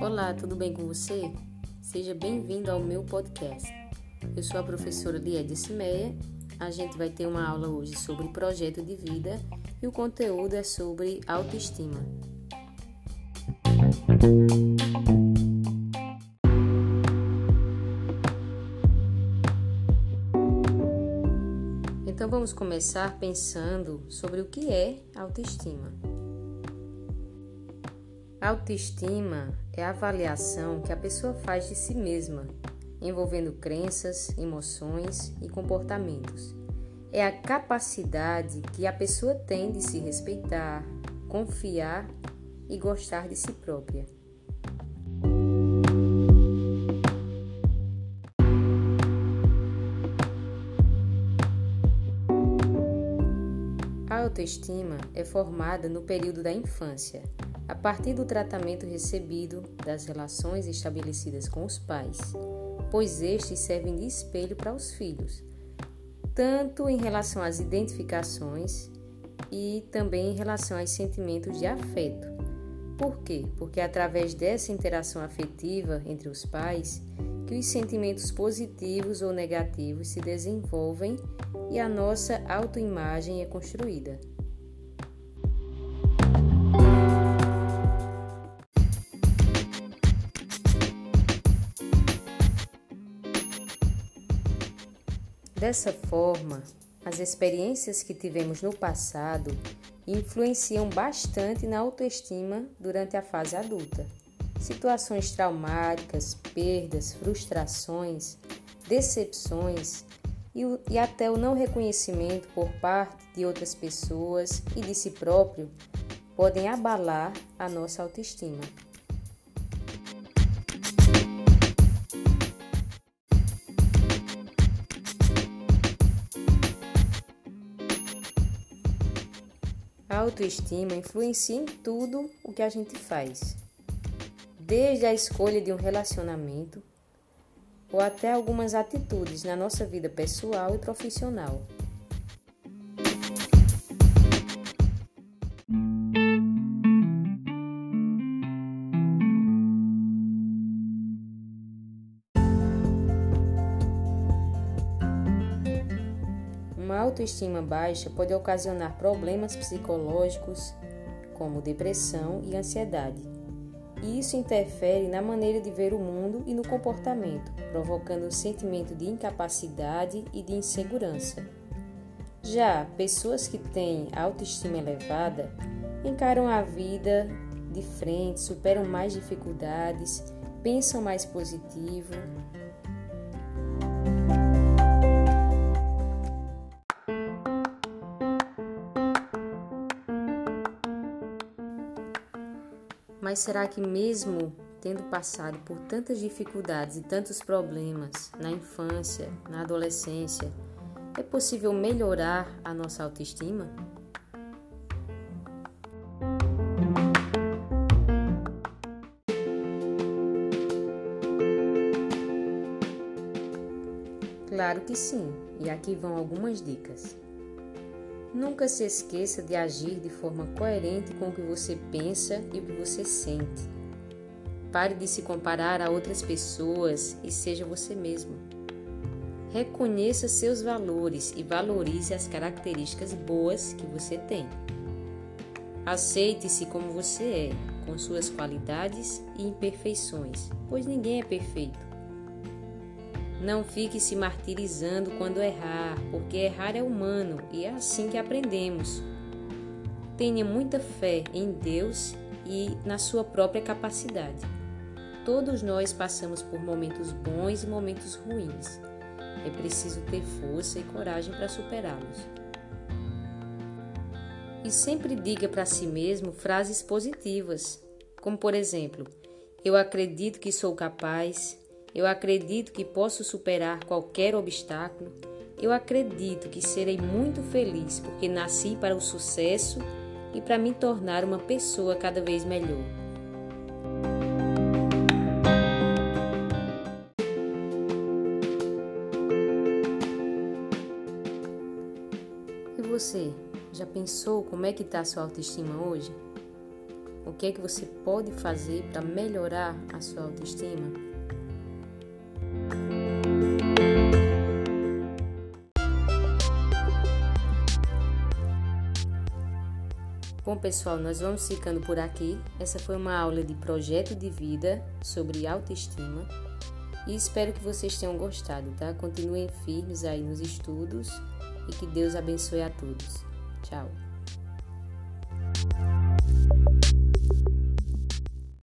Olá, tudo bem com você? Seja bem-vindo ao meu podcast. Eu sou a professora Liede Cimeia. A gente vai ter uma aula hoje sobre projeto de vida e o conteúdo é sobre autoestima. Então vamos começar pensando sobre o que é autoestima. Autoestima é a avaliação que a pessoa faz de si mesma, envolvendo crenças, emoções e comportamentos. É a capacidade que a pessoa tem de se respeitar, confiar e gostar de si própria. Autoestima é formada no período da infância a partir do tratamento recebido das relações estabelecidas com os pais, pois estes servem de espelho para os filhos, tanto em relação às identificações e também em relação aos sentimentos de afeto. Por quê? Porque através dessa interação afetiva entre os pais que os sentimentos positivos ou negativos se desenvolvem e a nossa autoimagem é construída. Dessa forma, as experiências que tivemos no passado influenciam bastante na autoestima durante a fase adulta. Situações traumáticas, perdas, frustrações, decepções e, e, até o não reconhecimento por parte de outras pessoas e de si próprio podem abalar a nossa autoestima. A autoestima influencia em tudo o que a gente faz, desde a escolha de um relacionamento ou até algumas atitudes na nossa vida pessoal e profissional. Uma autoestima baixa pode ocasionar problemas psicológicos, como depressão e ansiedade. E isso interfere na maneira de ver o mundo e no comportamento, provocando um sentimento de incapacidade e de insegurança. Já pessoas que têm autoestima elevada encaram a vida de frente, superam mais dificuldades, pensam mais positivo, Mas será que, mesmo tendo passado por tantas dificuldades e tantos problemas na infância, na adolescência, é possível melhorar a nossa autoestima? Claro que sim, e aqui vão algumas dicas. Nunca se esqueça de agir de forma coerente com o que você pensa e o que você sente. Pare de se comparar a outras pessoas e seja você mesmo. Reconheça seus valores e valorize as características boas que você tem. Aceite-se como você é, com suas qualidades e imperfeições, pois ninguém é perfeito. Não fique se martirizando quando errar, porque errar é humano e é assim que aprendemos. Tenha muita fé em Deus e na sua própria capacidade. Todos nós passamos por momentos bons e momentos ruins. É preciso ter força e coragem para superá-los. E sempre diga para si mesmo frases positivas, como por exemplo: Eu acredito que sou capaz, eu acredito que posso superar qualquer obstáculo. Eu acredito que serei muito feliz porque nasci para o sucesso e para me tornar uma pessoa cada vez melhor. E você, já pensou como é que está a sua autoestima hoje? O que é que você pode fazer para melhorar a sua autoestima? Bom, pessoal, nós vamos ficando por aqui. Essa foi uma aula de projeto de vida sobre autoestima e espero que vocês tenham gostado, tá? Continuem firmes aí nos estudos e que Deus abençoe a todos. Tchau.